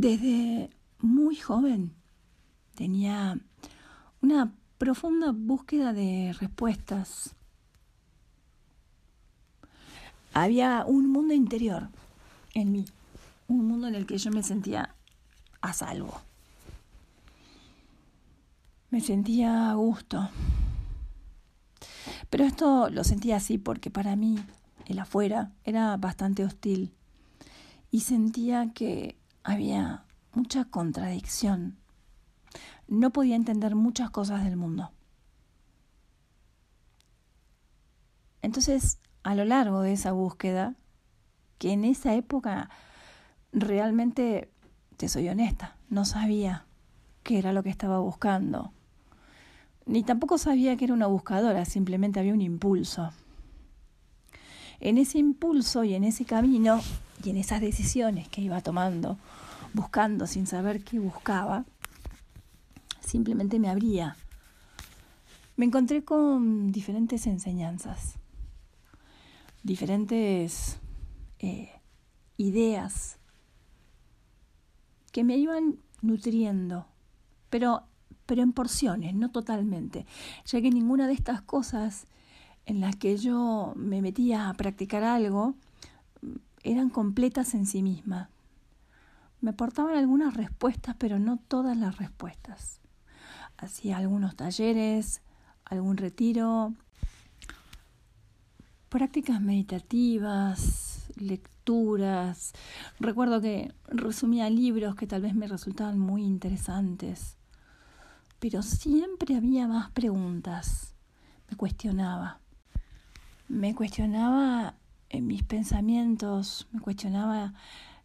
Desde muy joven tenía una profunda búsqueda de respuestas. Había un mundo interior en mí, un mundo en el que yo me sentía a salvo. Me sentía a gusto. Pero esto lo sentía así porque para mí el afuera era bastante hostil y sentía que había mucha contradicción. No podía entender muchas cosas del mundo. Entonces, a lo largo de esa búsqueda, que en esa época realmente, te soy honesta, no sabía qué era lo que estaba buscando. Ni tampoco sabía que era una buscadora, simplemente había un impulso. En ese impulso y en ese camino y en esas decisiones que iba tomando, buscando sin saber qué buscaba, simplemente me abría. Me encontré con diferentes enseñanzas, diferentes eh, ideas que me iban nutriendo, pero, pero en porciones, no totalmente, ya que ninguna de estas cosas en las que yo me metía a practicar algo eran completas en sí mismas. Me aportaban algunas respuestas, pero no todas las respuestas. Hacía algunos talleres, algún retiro, prácticas meditativas, lecturas. Recuerdo que resumía libros que tal vez me resultaban muy interesantes, pero siempre había más preguntas. Me cuestionaba. Me cuestionaba en mis pensamientos, me cuestionaba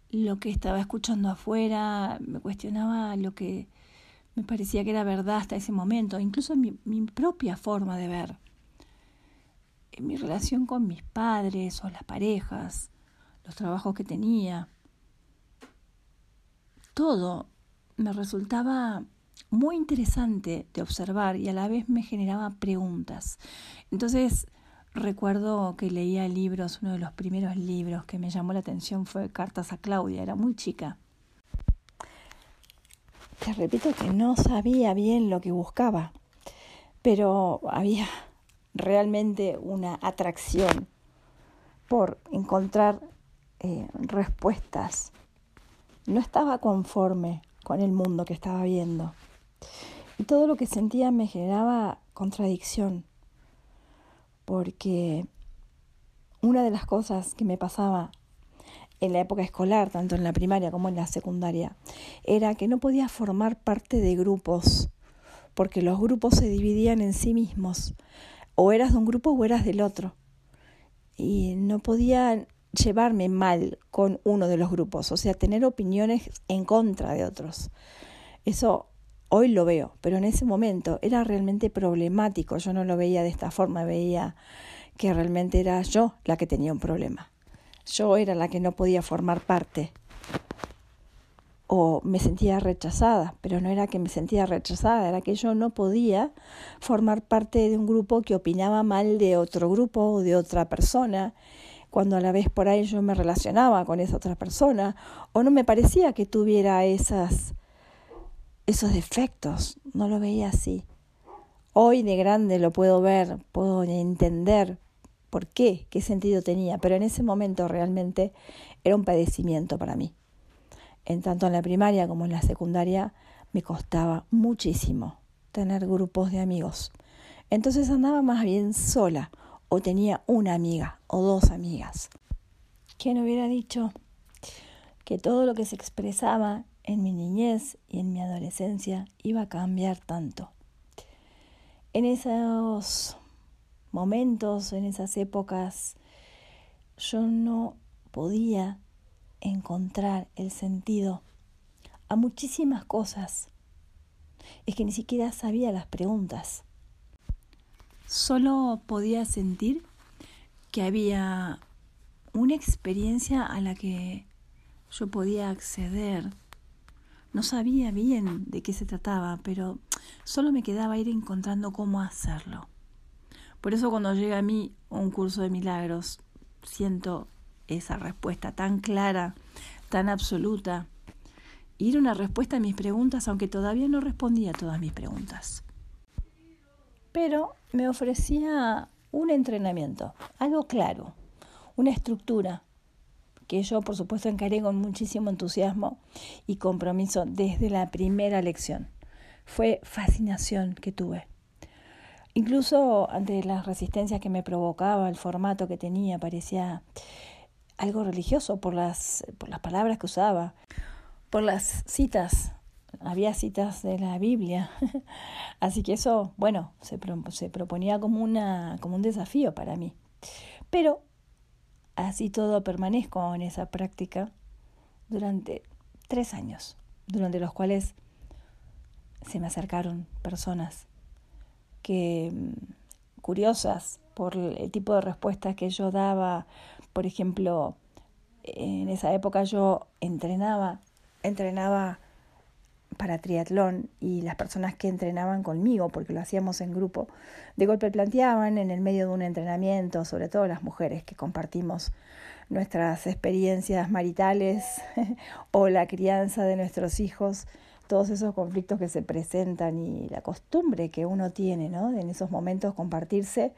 lo que estaba escuchando afuera, me cuestionaba lo que me parecía que era verdad hasta ese momento, incluso mi, propia forma de ver, en mi relación con mis padres o las parejas, los trabajos que tenía. Todo me resultaba muy interesante de observar y a la vez me generaba preguntas. Entonces, Recuerdo que leía libros, uno de los primeros libros que me llamó la atención fue Cartas a Claudia, era muy chica. Te repito que no sabía bien lo que buscaba, pero había realmente una atracción por encontrar eh, respuestas. No estaba conforme con el mundo que estaba viendo. Y todo lo que sentía me generaba contradicción porque una de las cosas que me pasaba en la época escolar, tanto en la primaria como en la secundaria, era que no podía formar parte de grupos, porque los grupos se dividían en sí mismos. O eras de un grupo o eras del otro. Y no podía llevarme mal con uno de los grupos, o sea, tener opiniones en contra de otros. Eso Hoy lo veo, pero en ese momento era realmente problemático. Yo no lo veía de esta forma, veía que realmente era yo la que tenía un problema. Yo era la que no podía formar parte. O me sentía rechazada, pero no era que me sentía rechazada, era que yo no podía formar parte de un grupo que opinaba mal de otro grupo o de otra persona, cuando a la vez por ahí yo me relacionaba con esa otra persona, o no me parecía que tuviera esas esos defectos, no lo veía así. Hoy de grande lo puedo ver, puedo entender por qué, qué sentido tenía, pero en ese momento realmente era un padecimiento para mí. En tanto en la primaria como en la secundaria me costaba muchísimo tener grupos de amigos. Entonces andaba más bien sola o tenía una amiga o dos amigas. ¿Quién hubiera dicho que todo lo que se expresaba en mi niñez y en mi adolescencia iba a cambiar tanto. En esos momentos, en esas épocas, yo no podía encontrar el sentido a muchísimas cosas. Es que ni siquiera sabía las preguntas. Solo podía sentir que había una experiencia a la que yo podía acceder no sabía bien de qué se trataba, pero solo me quedaba ir encontrando cómo hacerlo. Por eso cuando llega a mí un curso de milagros, siento esa respuesta tan clara, tan absoluta, y era una respuesta a mis preguntas, aunque todavía no respondía a todas mis preguntas. Pero me ofrecía un entrenamiento, algo claro, una estructura que yo por supuesto encaré con muchísimo entusiasmo y compromiso desde la primera lección. Fue fascinación que tuve. Incluso ante las resistencias que me provocaba el formato que tenía, parecía algo religioso por las, por las palabras que usaba, por las citas. Había citas de la Biblia. Así que eso, bueno, se, se proponía como, una, como un desafío para mí. Pero así todo permanezco en esa práctica durante tres años, durante los cuales se me acercaron personas que mm, curiosas por el tipo de respuestas que yo daba, por ejemplo, en esa época yo entrenaba, entrenaba para triatlón y las personas que entrenaban conmigo, porque lo hacíamos en grupo, de golpe planteaban en el medio de un entrenamiento, sobre todo las mujeres que compartimos nuestras experiencias maritales o la crianza de nuestros hijos, todos esos conflictos que se presentan y la costumbre que uno tiene, ¿no? En esos momentos compartirse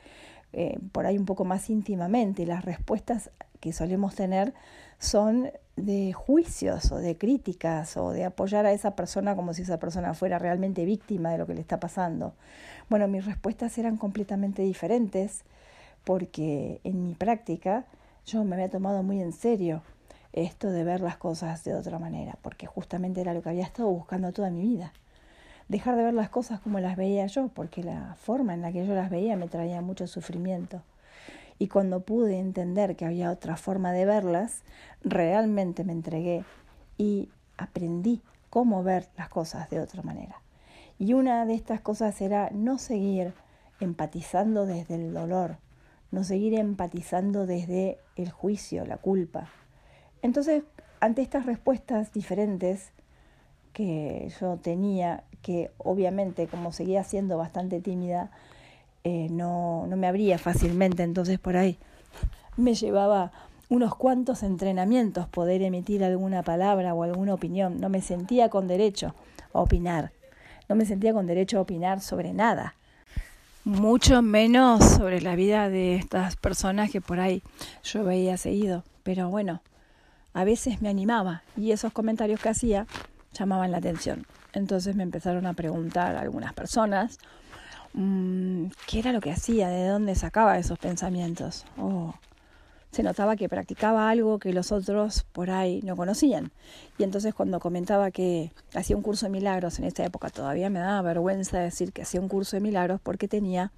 eh, por ahí un poco más íntimamente. Las respuestas que solemos tener son de juicios o de críticas o de apoyar a esa persona como si esa persona fuera realmente víctima de lo que le está pasando. Bueno, mis respuestas eran completamente diferentes porque en mi práctica yo me había tomado muy en serio esto de ver las cosas de otra manera, porque justamente era lo que había estado buscando toda mi vida. Dejar de ver las cosas como las veía yo, porque la forma en la que yo las veía me traía mucho sufrimiento. Y cuando pude entender que había otra forma de verlas, realmente me entregué y aprendí cómo ver las cosas de otra manera. Y una de estas cosas era no seguir empatizando desde el dolor, no seguir empatizando desde el juicio, la culpa. Entonces, ante estas respuestas diferentes que yo tenía, que obviamente como seguía siendo bastante tímida, eh, no, no me abría fácilmente, entonces por ahí me llevaba unos cuantos entrenamientos poder emitir alguna palabra o alguna opinión. No me sentía con derecho a opinar. No me sentía con derecho a opinar sobre nada. Mucho menos sobre la vida de estas personas que por ahí yo veía seguido. Pero bueno, a veces me animaba y esos comentarios que hacía llamaban la atención. Entonces me empezaron a preguntar algunas personas qué era lo que hacía, de dónde sacaba esos pensamientos. Oh, se notaba que practicaba algo que los otros por ahí no conocían. Y entonces cuando comentaba que hacía un curso de milagros en esta época, todavía me daba vergüenza decir que hacía un curso de milagros porque tenía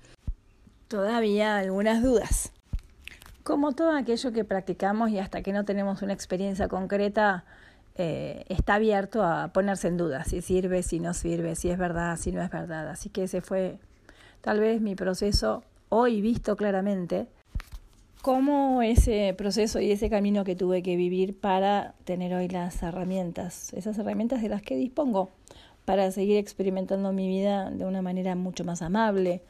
todavía algunas dudas. Como todo aquello que practicamos y hasta que no tenemos una experiencia concreta, eh, está abierto a ponerse en duda si sirve, si no sirve, si es verdad, si no es verdad. Así que ese fue tal vez mi proceso hoy visto claramente, cómo ese proceso y ese camino que tuve que vivir para tener hoy las herramientas, esas herramientas de las que dispongo para seguir experimentando mi vida de una manera mucho más amable,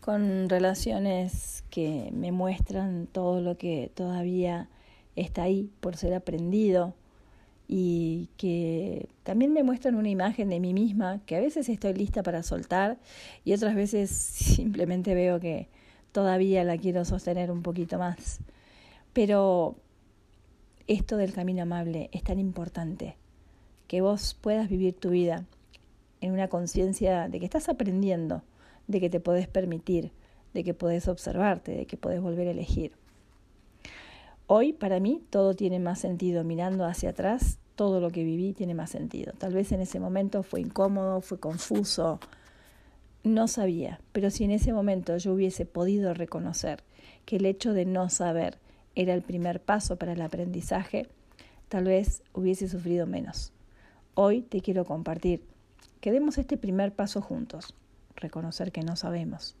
con relaciones que me muestran todo lo que todavía está ahí por ser aprendido, y que también me muestran una imagen de mí misma que a veces estoy lista para soltar y otras veces simplemente veo que todavía la quiero sostener un poquito más. Pero esto del camino amable es tan importante, que vos puedas vivir tu vida en una conciencia de que estás aprendiendo, de que te podés permitir, de que podés observarte, de que podés volver a elegir. Hoy para mí todo tiene más sentido. Mirando hacia atrás, todo lo que viví tiene más sentido. Tal vez en ese momento fue incómodo, fue confuso, no sabía, pero si en ese momento yo hubiese podido reconocer que el hecho de no saber era el primer paso para el aprendizaje, tal vez hubiese sufrido menos. Hoy te quiero compartir que demos este primer paso juntos, reconocer que no sabemos,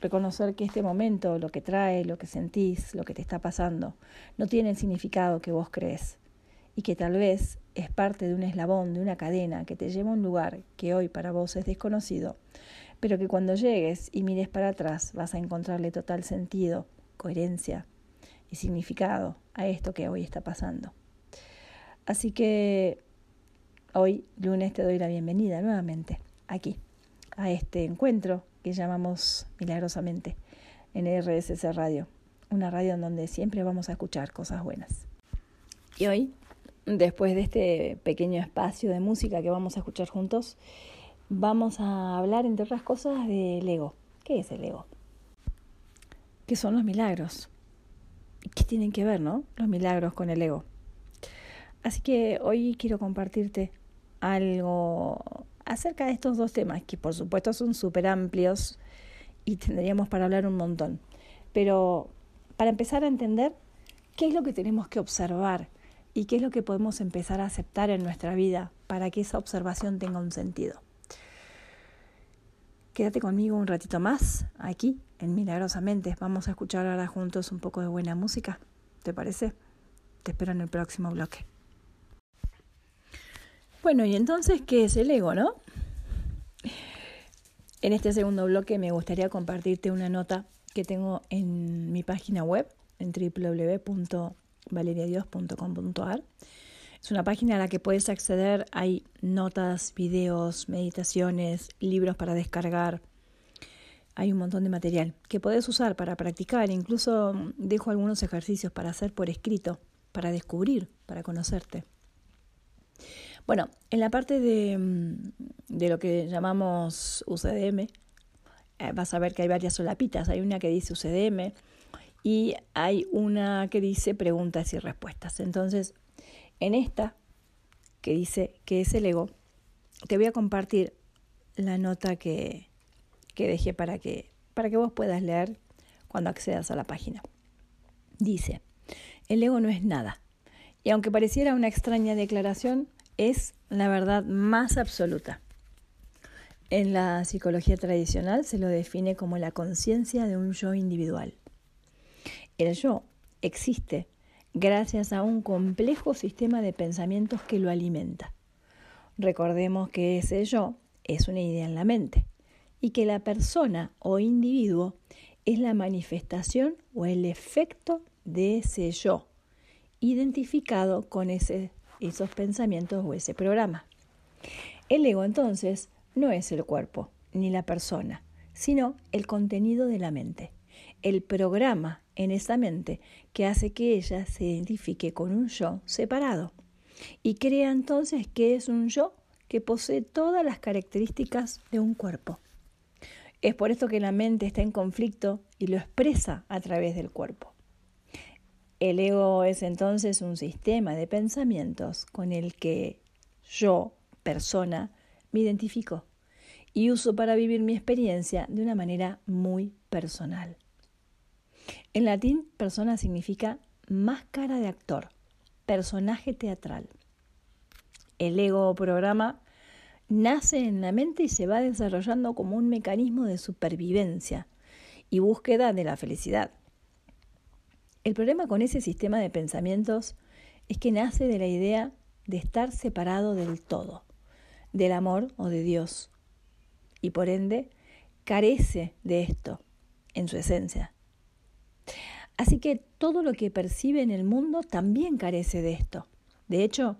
reconocer que este momento, lo que trae, lo que sentís, lo que te está pasando, no tiene el significado que vos crees y que tal vez es parte de un eslabón, de una cadena que te lleva a un lugar que hoy para vos es desconocido, pero que cuando llegues y mires para atrás vas a encontrarle total sentido, coherencia y significado a esto que hoy está pasando. Así que Hoy, lunes, te doy la bienvenida nuevamente aquí, a este encuentro que llamamos milagrosamente en RSC Radio, una radio en donde siempre vamos a escuchar cosas buenas. Y hoy, después de este pequeño espacio de música que vamos a escuchar juntos, vamos a hablar, entre otras cosas, del ego. ¿Qué es el ego? ¿Qué son los milagros? ¿Qué tienen que ver, no? Los milagros con el ego. Así que hoy quiero compartirte algo acerca de estos dos temas, que por supuesto son súper amplios y tendríamos para hablar un montón. Pero para empezar a entender qué es lo que tenemos que observar y qué es lo que podemos empezar a aceptar en nuestra vida para que esa observación tenga un sentido. Quédate conmigo un ratito más aquí en Milagrosamente. Vamos a escuchar ahora juntos un poco de buena música. ¿Te parece? Te espero en el próximo bloque. Bueno, y entonces, ¿qué es el ego, no? En este segundo bloque me gustaría compartirte una nota que tengo en mi página web, en www.valeriadios.com.ar. Es una página a la que puedes acceder, hay notas, videos, meditaciones, libros para descargar. Hay un montón de material que puedes usar para practicar, incluso dejo algunos ejercicios para hacer por escrito, para descubrir, para conocerte. Bueno, en la parte de, mm, de lo que llamamos UCDM, eh, vas a ver que hay varias solapitas. Hay una que dice UCDM y hay una que dice preguntas y respuestas. Entonces, en esta, que dice que es el ego, te voy a compartir la nota que, que dejé para que, para que vos puedas leer cuando accedas a la página. Dice, el ego no es nada. Y aunque pareciera una extraña declaración, es la verdad más absoluta. En la psicología tradicional se lo define como la conciencia de un yo individual. El yo existe gracias a un complejo sistema de pensamientos que lo alimenta. Recordemos que ese yo es una idea en la mente y que la persona o individuo es la manifestación o el efecto de ese yo, identificado con ese esos pensamientos o ese programa. El ego entonces no es el cuerpo ni la persona, sino el contenido de la mente, el programa en esa mente que hace que ella se identifique con un yo separado y crea entonces que es un yo que posee todas las características de un cuerpo. Es por esto que la mente está en conflicto y lo expresa a través del cuerpo. El ego es entonces un sistema de pensamientos con el que yo, persona, me identifico y uso para vivir mi experiencia de una manera muy personal. En latín, persona significa máscara de actor, personaje teatral. El ego programa nace en la mente y se va desarrollando como un mecanismo de supervivencia y búsqueda de la felicidad. El problema con ese sistema de pensamientos es que nace de la idea de estar separado del todo, del amor o de Dios, y por ende carece de esto en su esencia. Así que todo lo que percibe en el mundo también carece de esto. De hecho,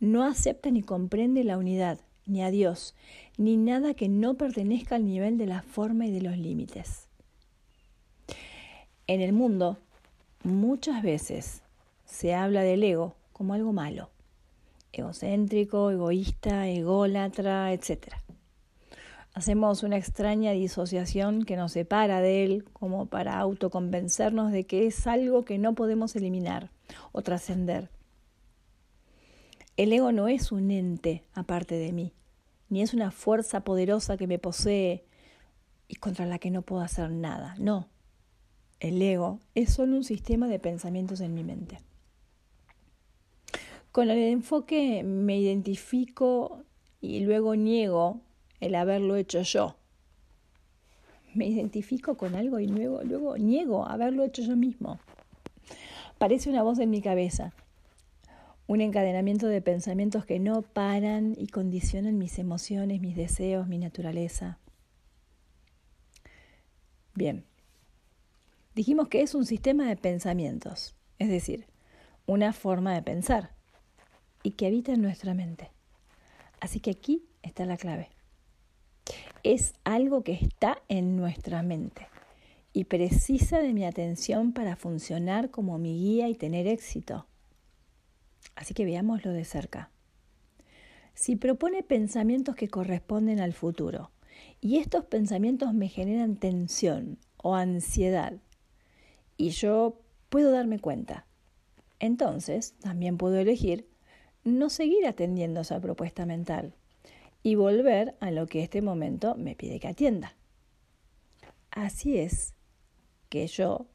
no acepta ni comprende la unidad, ni a Dios, ni nada que no pertenezca al nivel de la forma y de los límites. En el mundo Muchas veces se habla del ego como algo malo, egocéntrico, egoísta, ególatra, etc. Hacemos una extraña disociación que nos separa de él como para autoconvencernos de que es algo que no podemos eliminar o trascender. El ego no es un ente aparte de mí, ni es una fuerza poderosa que me posee y contra la que no puedo hacer nada. No, el ego, es solo un sistema de pensamientos en mi mente. Con el enfoque me identifico y luego niego el haberlo hecho yo. Me identifico con algo y luego, luego niego haberlo hecho yo mismo. Parece una voz en mi cabeza, un encadenamiento de pensamientos que no paran y condicionan mis emociones, mis deseos, mi naturaleza. Bien, Dijimos que es un sistema de pensamientos, es decir, una forma de pensar, y que habita en nuestra mente. Así que aquí está la clave. Es algo que está en nuestra mente y precisa de mi atención para funcionar como mi guía y tener éxito. Así que veámoslo de cerca. Si propone pensamientos que corresponden al futuro y estos pensamientos me generan tensión o ansiedad y yo puedo darme cuenta, entonces también puedo elegir no seguir atendiendo esa propuesta mental y volver a lo que este momento me pide que atienda. Así es que yo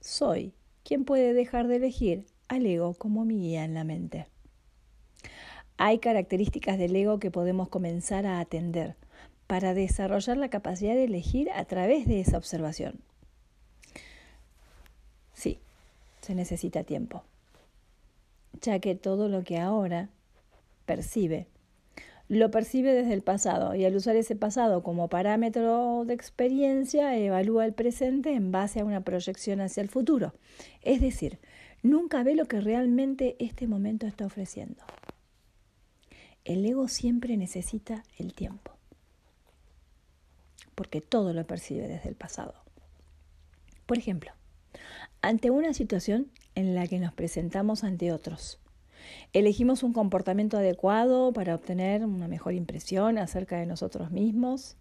soy quien puede dejar de elegir al ego como mi guía en la mente. Hay características del ego que podemos comenzar a atender para desarrollar la capacidad de elegir a través de esa observación. Sí, se necesita tiempo, ya que todo lo que ahora percibe lo percibe desde el pasado y al usar ese pasado como parámetro de experiencia evalúa el presente en base a una proyección hacia el futuro. Es decir, nunca ve lo que realmente este momento está ofreciendo. El ego siempre necesita el tiempo, porque todo lo percibe desde el pasado. Por ejemplo, ante una situación en la que nos presentamos ante otros, Elegimos un comportamiento adecuado para obtener una mejor impresión acerca de nosotros mismos.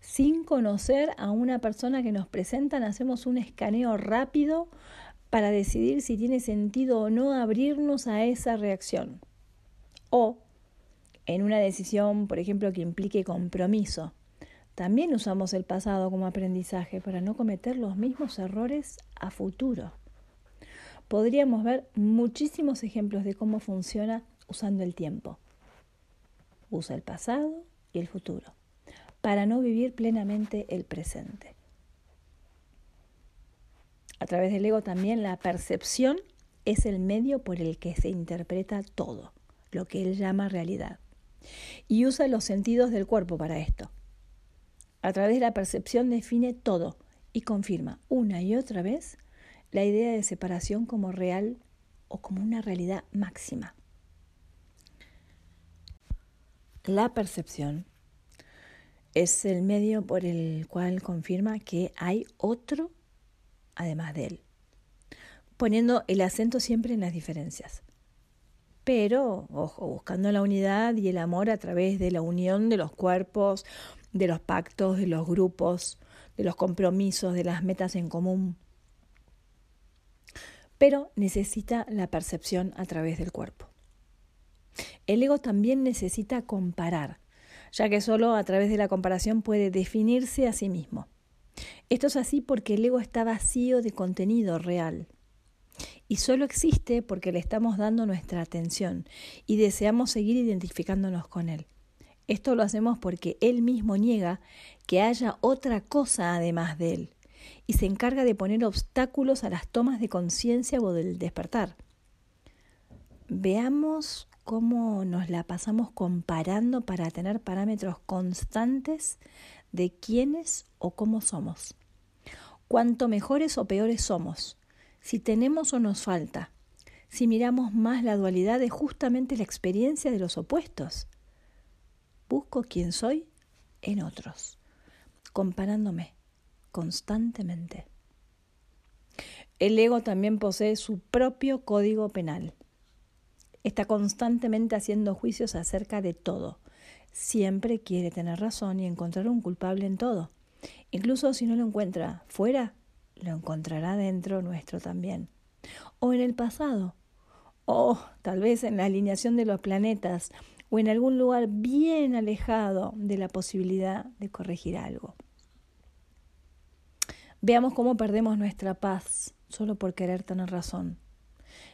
Sin conocer a una persona que nos presentan, hacemos un escaneo rápido para decidir si tiene sentido o no abrirnos a esa reacción. O en una decisión, por ejemplo, que implique compromiso. También usamos el pasado como aprendizaje para no cometer los mismos errores a futuro podríamos ver muchísimos ejemplos de cómo funciona usando el tiempo. Usa el pasado y el futuro para no vivir plenamente el presente. A través del ego también la percepción es el medio por el que se interpreta todo, lo que él llama realidad. Y usa los sentidos del cuerpo para esto. A través de la percepción define todo y confirma una y otra vez la idea de separación como real o como una realidad máxima. La percepción es el medio por el cual confirma que hay otro además de él, poniendo el acento siempre en las diferencias. Pero, ojo, buscando la unidad y el amor a través de la unión de los cuerpos, de los pactos, de los grupos, de los compromisos, de las metas en común pero necesita la percepción a través del cuerpo. El ego también necesita comparar, ya que solo a través de la comparación puede definirse a sí mismo. Esto es así porque el ego está vacío de contenido real y solo existe porque le estamos dando nuestra atención y deseamos seguir identificándonos con él. Esto lo hacemos porque él mismo niega que haya otra cosa además de él y se encarga de poner obstáculos a las tomas de conciencia o del despertar. Veamos cómo nos la pasamos comparando para tener parámetros constantes de quiénes o cómo somos. Cuanto mejores o peores somos, si tenemos o nos falta, si miramos más la dualidad es justamente la experiencia de los opuestos. Busco quién soy en otros, comparándome constantemente. El ego también posee su propio código penal. Está constantemente haciendo juicios acerca de todo. Siempre quiere tener razón y encontrar un culpable en todo. Incluso si no lo encuentra fuera, lo encontrará dentro nuestro también. O en el pasado. O tal vez en la alineación de los planetas o en algún lugar bien alejado de la posibilidad de corregir algo. Veamos cómo perdemos nuestra paz solo por querer tener razón.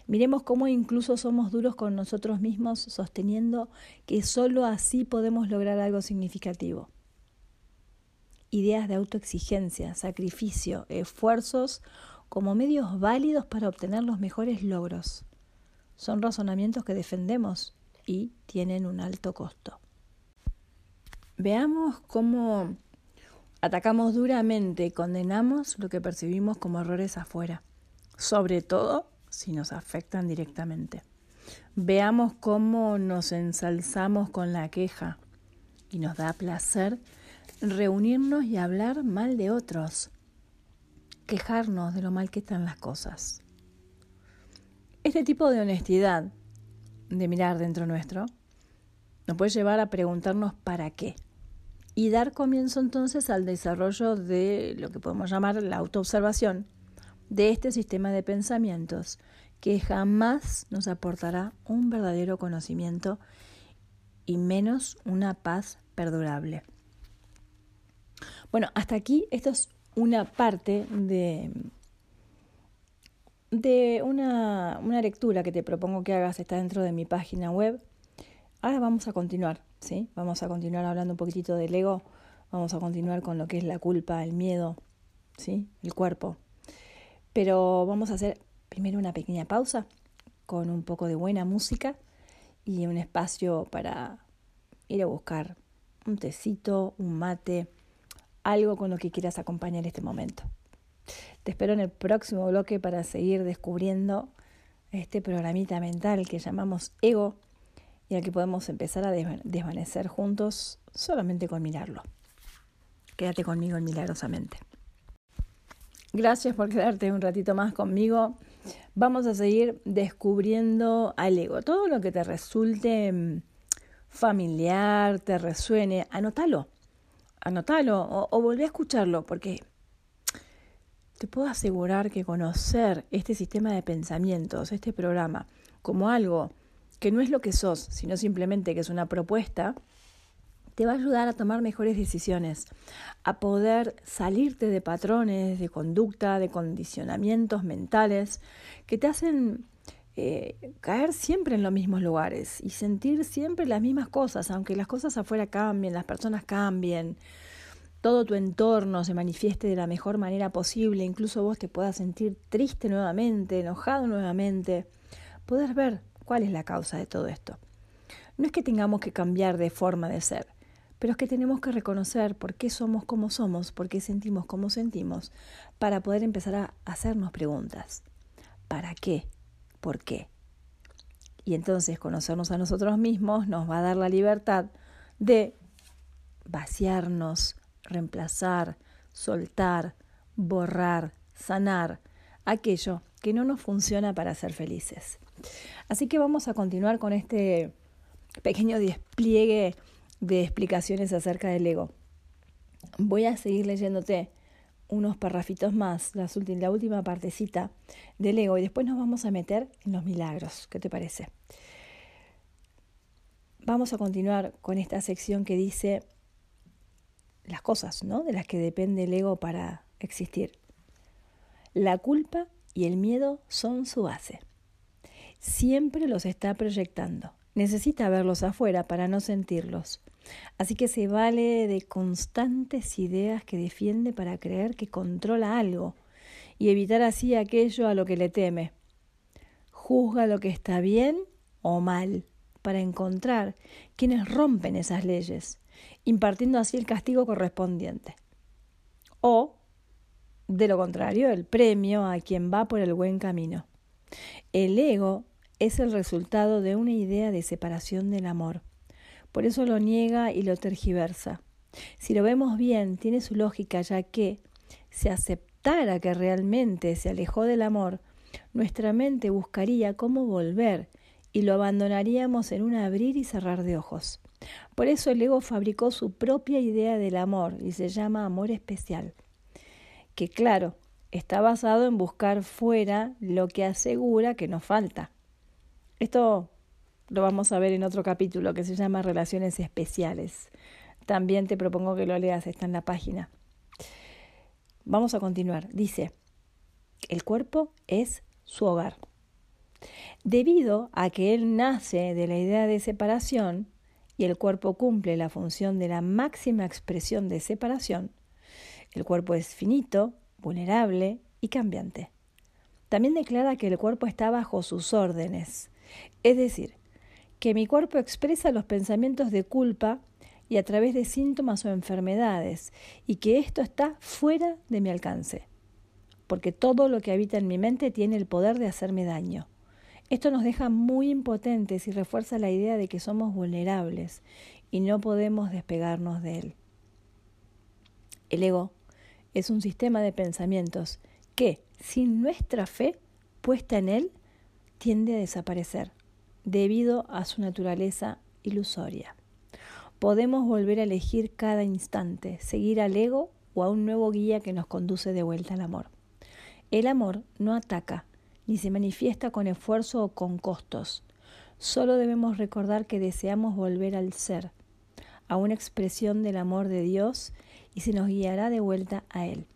Miremos cómo incluso somos duros con nosotros mismos sosteniendo que solo así podemos lograr algo significativo. Ideas de autoexigencia, sacrificio, esfuerzos como medios válidos para obtener los mejores logros. Son razonamientos que defendemos y tienen un alto costo. Veamos cómo Atacamos duramente condenamos lo que percibimos como errores afuera, sobre todo si nos afectan directamente. Veamos cómo nos ensalzamos con la queja y nos da placer reunirnos y hablar mal de otros, quejarnos de lo mal que están las cosas. Este tipo de honestidad, de mirar dentro nuestro, nos puede llevar a preguntarnos para qué y dar comienzo entonces al desarrollo de lo que podemos llamar la autoobservación de este sistema de pensamientos que jamás nos aportará un verdadero conocimiento y menos una paz perdurable. Bueno, hasta aquí esto es una parte de, de una, una lectura que te propongo que hagas, está dentro de mi página web. Ahora vamos a continuar, ¿sí? Vamos a continuar hablando un poquitito del ego, vamos a continuar con lo que es la culpa, el miedo, ¿sí? El cuerpo. Pero vamos a hacer primero una pequeña pausa con un poco de buena música y un espacio para ir a buscar un tecito, un mate, algo con lo que quieras acompañar este momento. Te espero en el próximo bloque para seguir descubriendo este programita mental que llamamos ego y al que podemos empezar a desvanecer juntos solamente con mirarlo. Quédate conmigo en Milagrosamente. Gracias por quedarte un ratito más conmigo. Vamos a seguir descubriendo al ego. Todo lo que te resulte mm, familiar, te resuene, anótalo. Anótalo o, o volvé a escucharlo porque te puedo asegurar que conocer este sistema de pensamientos, este programa, como algo que no es lo que sos, sino simplemente que es una propuesta, te va a ayudar a tomar mejores decisiones, a poder salirte de patrones de conducta, de condicionamientos mentales que te hacen eh, caer siempre en los mismos lugares y sentir siempre las mismas cosas, aunque las cosas afuera cambien, las personas cambien, todo tu entorno se manifieste de la mejor manera posible, incluso vos te puedas sentir triste nuevamente, enojado nuevamente, poder ver cuál es la causa de todo esto. No es que tengamos que cambiar de forma de ser, pero es que tenemos que reconocer por qué somos como somos, por qué sentimos como sentimos, para poder empezar a hacernos preguntas. ¿Para qué? ¿Por qué? Y entonces conocernos a nosotros mismos nos va a dar la libertad de vaciarnos, reemplazar, soltar, borrar, sanar aquello que no nos funciona para ser felices. Así que vamos a continuar con este pequeño despliegue de explicaciones acerca del ego. Voy a seguir leyéndote unos parrafitos más, la última partecita del ego, y después nos vamos a meter en los milagros. ¿Qué te parece? Vamos a continuar con esta sección que dice las cosas, ¿no? De las que depende el ego para existir. La culpa y el miedo son su base. Siempre los está proyectando. Necesita verlos afuera para no sentirlos. Así que se vale de constantes ideas que defiende para creer que controla algo y evitar así aquello a lo que le teme. Juzga lo que está bien o mal para encontrar quienes rompen esas leyes, impartiendo así el castigo correspondiente. O, de lo contrario, el premio a quien va por el buen camino. El ego es el resultado de una idea de separación del amor por eso lo niega y lo tergiversa. Si lo vemos bien, tiene su lógica, ya que si aceptara que realmente se alejó del amor, nuestra mente buscaría cómo volver y lo abandonaríamos en un abrir y cerrar de ojos. Por eso el ego fabricó su propia idea del amor y se llama amor especial, que claro, está basado en buscar fuera lo que asegura que nos falta. Esto lo vamos a ver en otro capítulo que se llama Relaciones Especiales. También te propongo que lo leas, está en la página. Vamos a continuar. Dice, el cuerpo es su hogar. Debido a que él nace de la idea de separación y el cuerpo cumple la función de la máxima expresión de separación, el cuerpo es finito, vulnerable y cambiante. También declara que el cuerpo está bajo sus órdenes, es decir, que mi cuerpo expresa los pensamientos de culpa y a través de síntomas o enfermedades, y que esto está fuera de mi alcance, porque todo lo que habita en mi mente tiene el poder de hacerme daño. Esto nos deja muy impotentes y refuerza la idea de que somos vulnerables y no podemos despegarnos de él. El ego es un sistema de pensamientos que, sin nuestra fe puesta en él, tiende a desaparecer debido a su naturaleza ilusoria. Podemos volver a elegir cada instante, seguir al ego o a un nuevo guía que nos conduce de vuelta al amor. El amor no ataca, ni se manifiesta con esfuerzo o con costos. Solo debemos recordar que deseamos volver al ser, a una expresión del amor de Dios y se nos guiará de vuelta a Él.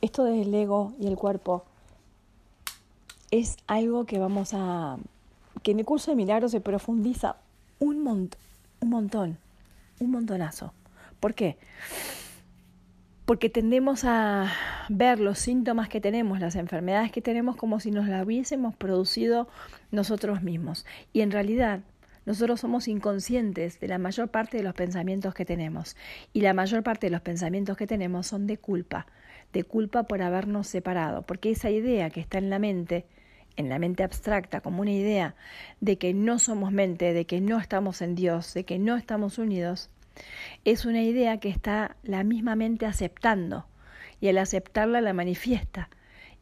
Esto del ego y el cuerpo es algo que vamos a... que en el curso de milagros se profundiza un, un montón, un montonazo. ¿Por qué? Porque tendemos a ver los síntomas que tenemos, las enfermedades que tenemos, como si nos las hubiésemos producido nosotros mismos. Y en realidad nosotros somos inconscientes de la mayor parte de los pensamientos que tenemos. Y la mayor parte de los pensamientos que tenemos son de culpa, de culpa por habernos separado. Porque esa idea que está en la mente, en la mente abstracta, como una idea de que no somos mente, de que no estamos en Dios, de que no estamos unidos, es una idea que está la misma mente aceptando y al aceptarla la manifiesta.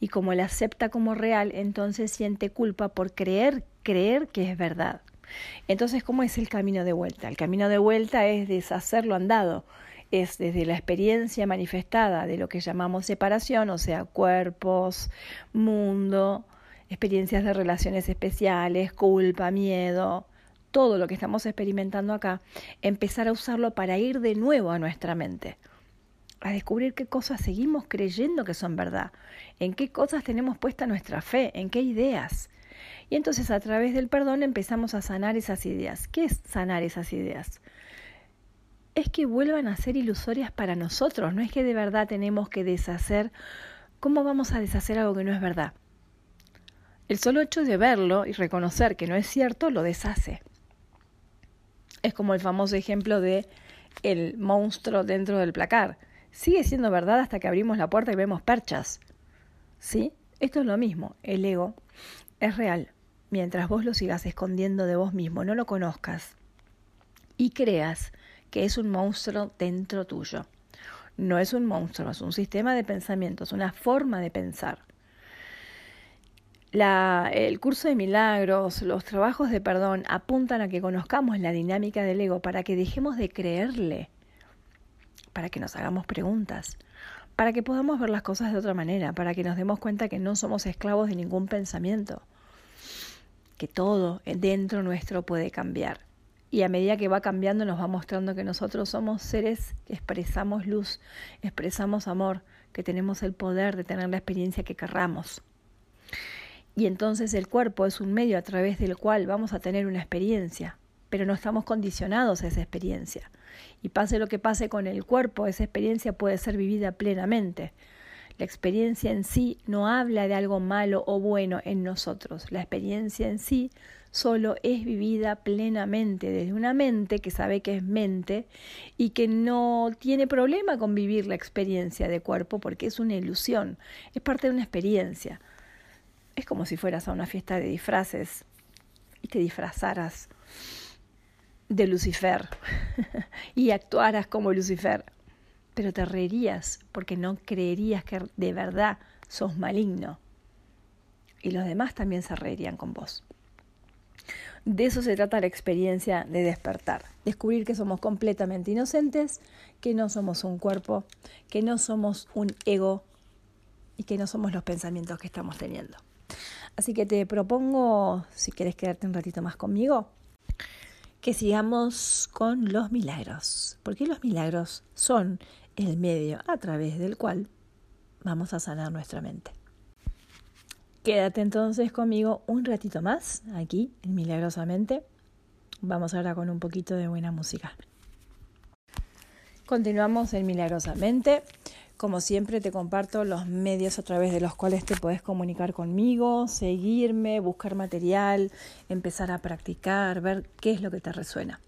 Y como la acepta como real, entonces siente culpa por creer, creer que es verdad. Entonces, ¿cómo es el camino de vuelta? El camino de vuelta es deshacer lo andado, es desde la experiencia manifestada de lo que llamamos separación, o sea, cuerpos, mundo, experiencias de relaciones especiales, culpa, miedo, todo lo que estamos experimentando acá, empezar a usarlo para ir de nuevo a nuestra mente, a descubrir qué cosas seguimos creyendo que son verdad, en qué cosas tenemos puesta nuestra fe, en qué ideas. Y entonces a través del perdón empezamos a sanar esas ideas. ¿Qué es sanar esas ideas? Es que vuelvan a ser ilusorias para nosotros, no es que de verdad tenemos que deshacer. ¿Cómo vamos a deshacer algo que no es verdad? El solo hecho de verlo y reconocer que no es cierto lo deshace. Es como el famoso ejemplo de el monstruo dentro del placar. Sigue siendo verdad hasta que abrimos la puerta y vemos perchas. ¿Sí? Esto es lo mismo. El ego es real. Mientras vos lo sigas escondiendo de vos mismo, no lo conozcas y creas que es un monstruo dentro tuyo. No es un monstruo, es un sistema de pensamientos, una forma de pensar el curso de milagros, los trabajos de perdón apuntan a que conozcamos la dinámica del ego para que dejemos de creerle, para que nos hagamos preguntas, para que podamos ver las cosas de otra manera, para que nos demos cuenta que no somos esclavos de ningún pensamiento, que todo dentro nuestro puede cambiar. Y a medida que va cambiando nos va mostrando que nosotros somos seres que expresamos luz, expresamos amor, que tenemos el poder de tener la experiencia que querramos. Y entonces el cuerpo es un medio a través del cual vamos a tener una experiencia, pero no estamos condicionados a esa experiencia. Y pase lo que pase con el cuerpo, esa experiencia puede ser vivida plenamente. La experiencia en sí no habla de algo malo o bueno en nosotros. La experiencia en sí solo es vivida plenamente desde una mente que sabe que es mente y que no tiene problema con vivir la experiencia de cuerpo porque es una ilusión, es parte de una experiencia. Es como si fueras a una fiesta de disfraces y te disfrazaras de Lucifer y actuaras como Lucifer, pero te reirías porque no creerías que de verdad sos maligno. Y los demás también se reirían con vos. De eso se trata la experiencia de despertar, descubrir que somos completamente inocentes, que no somos un cuerpo, que no somos un ego y que no somos los pensamientos que estamos teniendo. Así que te propongo, si quieres quedarte un ratito más conmigo, que sigamos con los milagros, porque los milagros son el medio a través del cual vamos a sanar nuestra mente. Quédate entonces conmigo un ratito más aquí en Milagrosamente. Vamos ahora con un poquito de buena música. Continuamos en Milagrosamente. Como siempre te comparto los medios a través de los cuales te puedes comunicar conmigo, seguirme, buscar material, empezar a practicar, ver qué es lo que te resuena.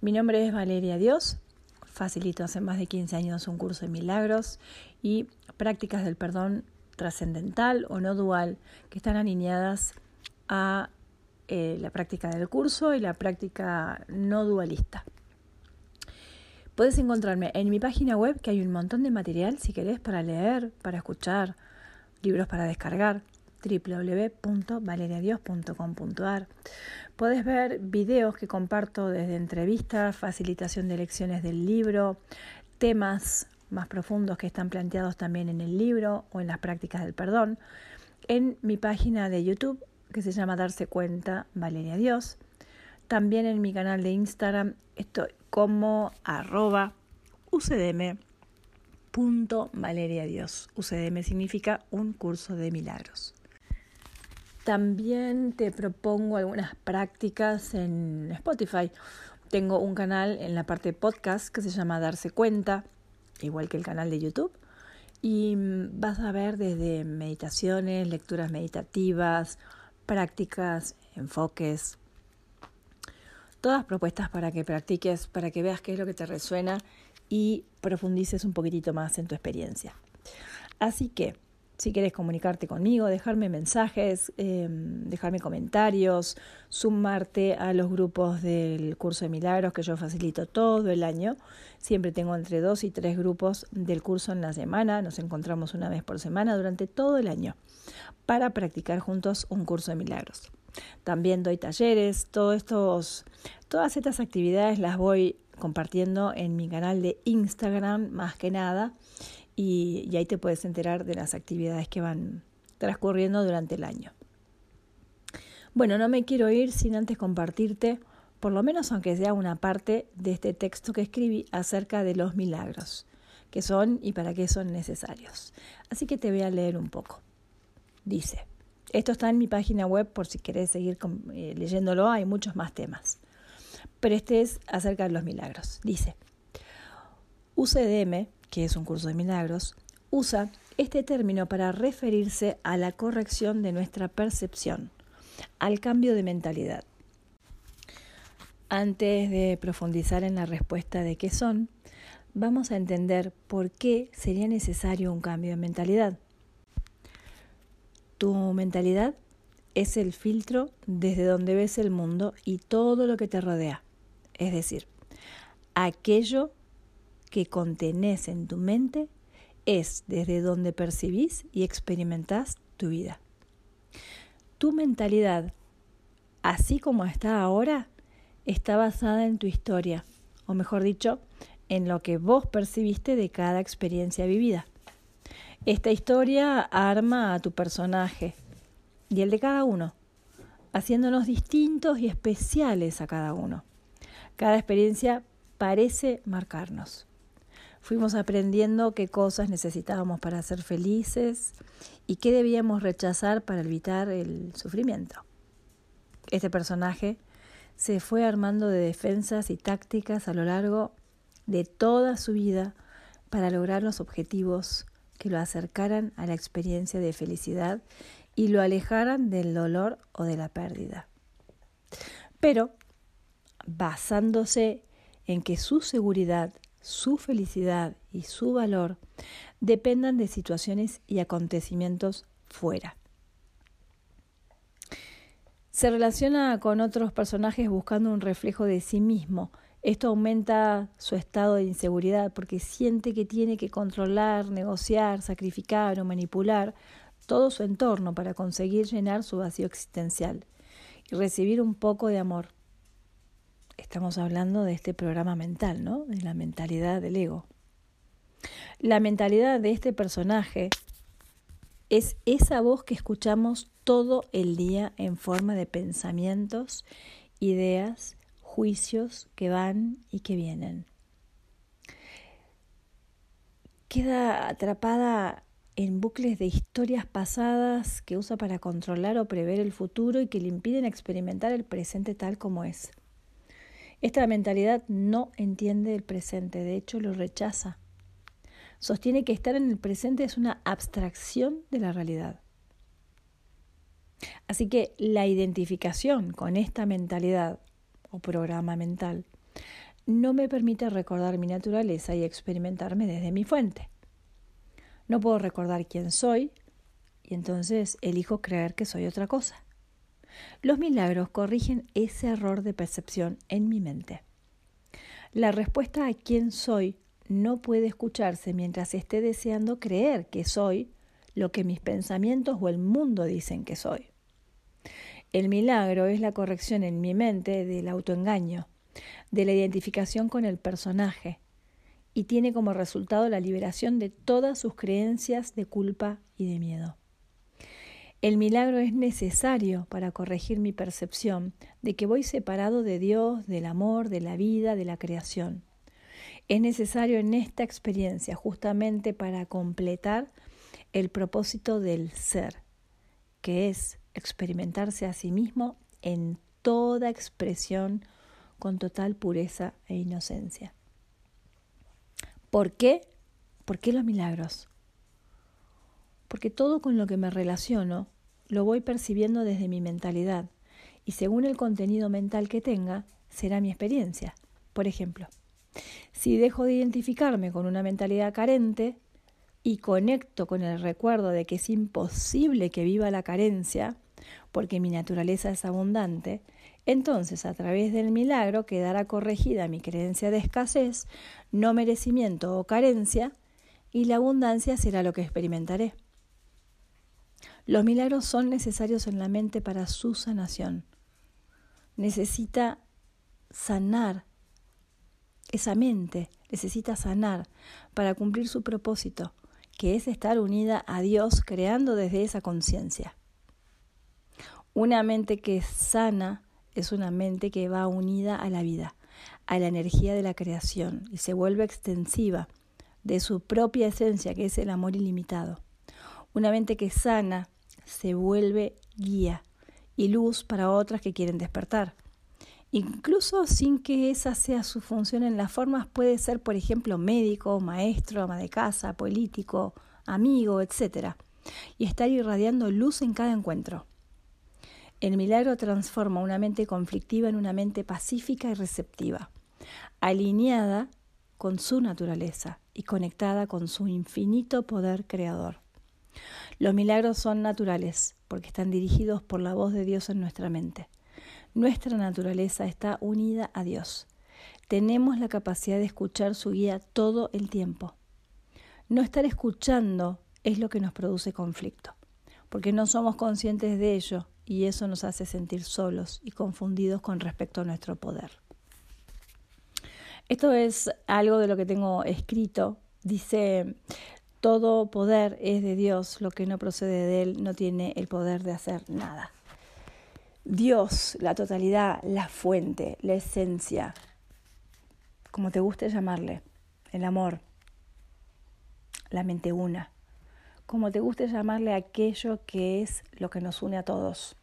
Mi nombre es Valeria Dios, facilito hace más de 15 años un curso de milagros y prácticas del perdón trascendental o no dual, que están alineadas a eh, la práctica del curso y la práctica no dualista. Puedes encontrarme en mi página web que hay un montón de material si querés para leer, para escuchar, libros para descargar www.valeriadios.com.ar. Puedes ver videos que comparto desde entrevistas, facilitación de lecciones del libro, temas más profundos que están planteados también en el libro o en las prácticas del perdón, en mi página de YouTube que se llama Darse Cuenta Valeria Dios. También en mi canal de Instagram estoy como arroba. UCDM significa un curso de milagros. También te propongo algunas prácticas en Spotify. Tengo un canal en la parte de podcast que se llama Darse Cuenta, igual que el canal de YouTube. Y mm, vas a ver desde meditaciones, lecturas meditativas, prácticas, enfoques, todas propuestas para que practiques, para que veas qué es lo que te resuena y profundices un poquitito más en tu experiencia. Así que si quieres comunicarte conmigo, dejarme mensajes, em, dejarme comentarios, sumarte a los grupos del curso de milagros que yo facilito todo el año. Siempre tengo entre dos y tres grupos del curso en la semana. Nos encontramos una vez por semana durante todo el año para practicar juntos un curso de milagros. También doy talleres, todas estas actividades las voy compartiendo en mi canal de Instagram más que nada y, ahí te puedes enterar de las actividades que van transcurriendo durante el año. Bueno, no me quiero ir sin antes compartirte, por lo menos aunque sea una parte de este texto que escribí acerca de los milagros, que son y para qué son necesarios. Así que te voy a leer un poco. Dice, esto está en mi página web por si querés seguir eh, leyéndolo, hay muchos más temas. Pero este es acerca de los milagros. Dice, UCDM que es un curso de milagros, usa este término para referirse a la corrección de nuestra percepción, al cambio de mentalidad. Antes de profundizar en la respuesta de qué son, vamos a entender por qué sería necesario un cambio de mentalidad. Tu mentalidad es el filtro desde donde ves el mundo y todo lo que te rodea, es decir, aquello que contenés en tu mente es desde donde percibís y experimentás tu vida. Tu mentalidad, así como está ahora, está basada en tu historia, o mejor dicho, en lo que vos percibiste de cada experiencia vivida. Esta historia arma a tu personaje y el de cada uno, haciéndonos distintos y especiales a cada uno. Cada experiencia parece marcarnos fuimos aprendiendo qué cosas necesitábamos para ser felices y qué debíamos rechazar para evitar el sufrimiento. Este personaje se fue armando de defensas y tácticas a lo largo de toda su vida para lograr los objetivos que lo acercaran a la experiencia de felicidad y lo alejaran del dolor o de la pérdida. Pero basándose en que su seguridad su felicidad y su valor dependan de situaciones y acontecimientos fuera. Se relaciona con otros personajes buscando un reflejo de sí mismo. Esto aumenta su estado de inseguridad porque siente que tiene que controlar, negociar, sacrificar o manipular todo su entorno para conseguir llenar su vacío existencial y recibir un poco de amor. Estamos hablando de este programa mental, ¿no? De la mentalidad del ego. La mentalidad de este personaje es esa voz que escuchamos todo el día en forma de pensamientos, ideas, juicios que van y que vienen. Queda atrapada en bucles de historias pasadas que usa para controlar o prever el futuro y que le impiden experimentar el presente tal como es. Esta mentalidad no entiende el presente, de hecho lo rechaza. Sostiene que estar en el presente es una abstracción de la realidad. Así que la identificación con esta mentalidad o programa mental no me permite recordar mi naturaleza y experimentarme desde mi fuente. No puedo recordar quién soy, y entonces elijo creer que soy otra cosa. Los milagros corrigen ese error de percepción en mi mente. La respuesta a quién soy no puede escucharse mientras esté deseando creer que soy lo que mis pensamientos o el mundo dicen que soy. El milagro es la corrección en mi mente del autoengaño, de la identificación con el personaje, y tiene como resultado la liberación de todas sus creencias de culpa y de miedo. El milagro es necesario para corregir mi percepción de que voy separado de Dios, del amor, de la vida, de la creación. Es necesario en esta experiencia justamente para completar el propósito del ser, que es experimentarse a sí mismo en toda expresión con total pureza e inocencia. ¿Por qué? ¿Por qué los milagros? Porque todo con lo que me relaciono lo voy percibiendo desde mi mentalidad y según el contenido mental que tenga, será mi experiencia. Por ejemplo, si dejo de identificarme con una mentalidad carente y conecto con el recuerdo de que es imposible que viva la carencia, porque mi naturaleza es abundante, entonces a través del milagro quedará corregida mi creencia de escasez, no merecimiento o carencia, y la abundancia será lo que experimentaré. Los milagros son necesarios en la mente para su sanación. Necesita sanar, esa mente necesita sanar para cumplir su propósito, que es estar unida a Dios creando desde esa conciencia. Una mente que es sana es una mente que va unida a la vida, a la energía de la creación y se vuelve extensiva de su propia esencia, que es el amor ilimitado. Una mente que sana se vuelve guía y luz para otras que quieren despertar. Incluso sin que esa sea su función en las formas, puede ser, por ejemplo, médico, maestro, ama de casa, político, amigo, etc. Y estar irradiando luz en cada encuentro. El milagro transforma una mente conflictiva en una mente pacífica y receptiva, alineada con su naturaleza y conectada con su infinito poder creador. Los milagros son naturales porque están dirigidos por la voz de Dios en nuestra mente. Nuestra naturaleza está unida a Dios. Tenemos la capacidad de escuchar su guía todo el tiempo. No estar escuchando es lo que nos produce conflicto, porque no somos conscientes de ello y eso nos hace sentir solos y confundidos con respecto a nuestro poder. Esto es algo de lo que tengo escrito. Dice, todo poder es de Dios, lo que no procede de Él no tiene el poder de hacer nada. Dios, la totalidad, la fuente, la esencia, como te guste llamarle, el amor, la mente una, como te guste llamarle aquello que es lo que nos une a todos.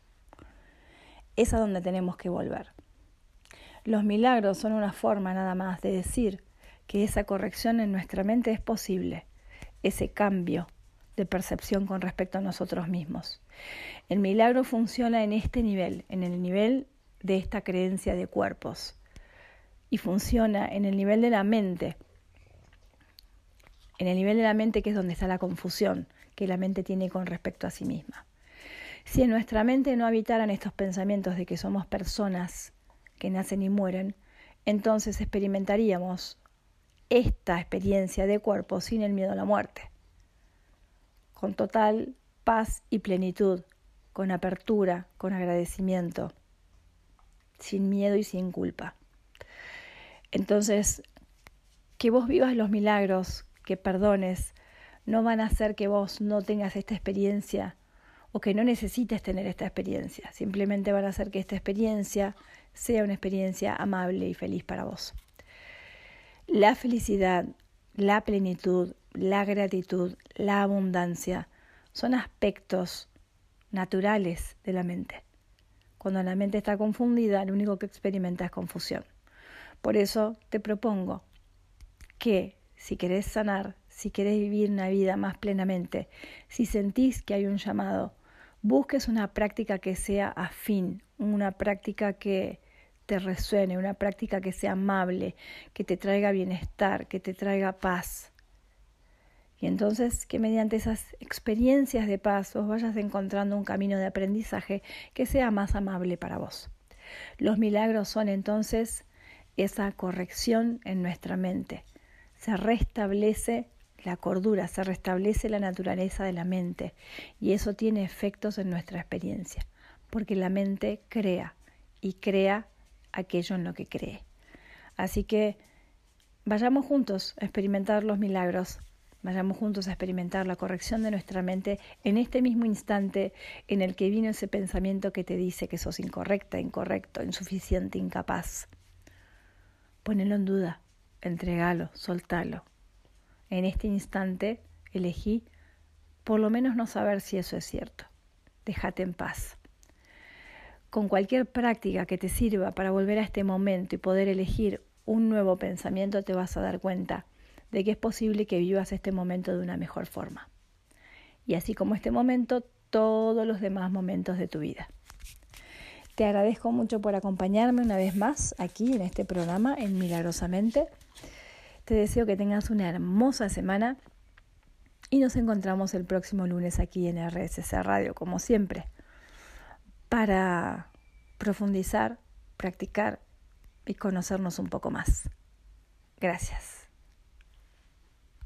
Es a donde tenemos que volver. Los milagros son una forma nada más de decir que esa corrección en nuestra mente es posible, ese cambio de percepción con respecto a nosotros mismos. El milagro funciona en este nivel, en el nivel de esta creencia de cuerpos, y funciona en el nivel de la mente, en el nivel de la mente que es donde está la confusión que la mente tiene con respecto a sí misma. Si en nuestra mente no habitaran estos pensamientos de que somos personas que nacen y mueren, entonces experimentaríamos esta experiencia de cuerpo sin el miedo a la muerte, con total paz y plenitud, con apertura, con agradecimiento, sin miedo y sin culpa. Entonces, que vos vivas los milagros que perdones no van a hacer que vos no tengas esta experiencia o que no necesites tener esta experiencia. Simplemente van a hacer que esta experiencia sea una experiencia amable y feliz para vos. La felicidad, la plenitud, la gratitud, la abundancia son aspectos naturales de la mente. Cuando la mente está confundida, lo único que experimenta es confusión. Por eso te propongo que si querés sanar, si querés vivir una vida más plenamente, si sentís que hay un llamado, busques una práctica que sea afín, una práctica que te resuene, una práctica que sea amable, que te traiga bienestar, que te traiga paz, Y entonces que mediante esas experiencias de pasos vayas encontrando un camino de aprendizaje que sea más amable para vos. Los milagros son entonces esa corrección en nuestra mente. Se restablece la cordura, se restablece la naturaleza de la mente y eso tiene efectos en nuestra experiencia, porque la mente crea y crea aquello en lo que cree. Así que vayamos juntos a experimentar los milagros, vayamos juntos a experimentar la corrección de nuestra mente en este mismo instante en el que vino ese pensamiento que te dice que sos incorrecta, incorrecto, insuficiente, incapaz. Ponelo en duda, entregalo, soltalo. En este instante elegí por lo menos no saber si eso es cierto. Déjate en paz con cualquier práctica que te sirva para volver a este momento y poder elegir un nuevo pensamiento, te vas a dar cuenta de que es posible que vivas este momento de una mejor forma. Y así como este momento, todos los demás momentos de tu vida. Te agradezco mucho por acompañarme una vez más aquí en este programa en Milagrosamente. Te deseo que tengas una hermosa semana y nos encontramos el próximo lunes aquí en RSC Radio, como siempre para profundizar, practicar y conocernos un poco más. Gracias.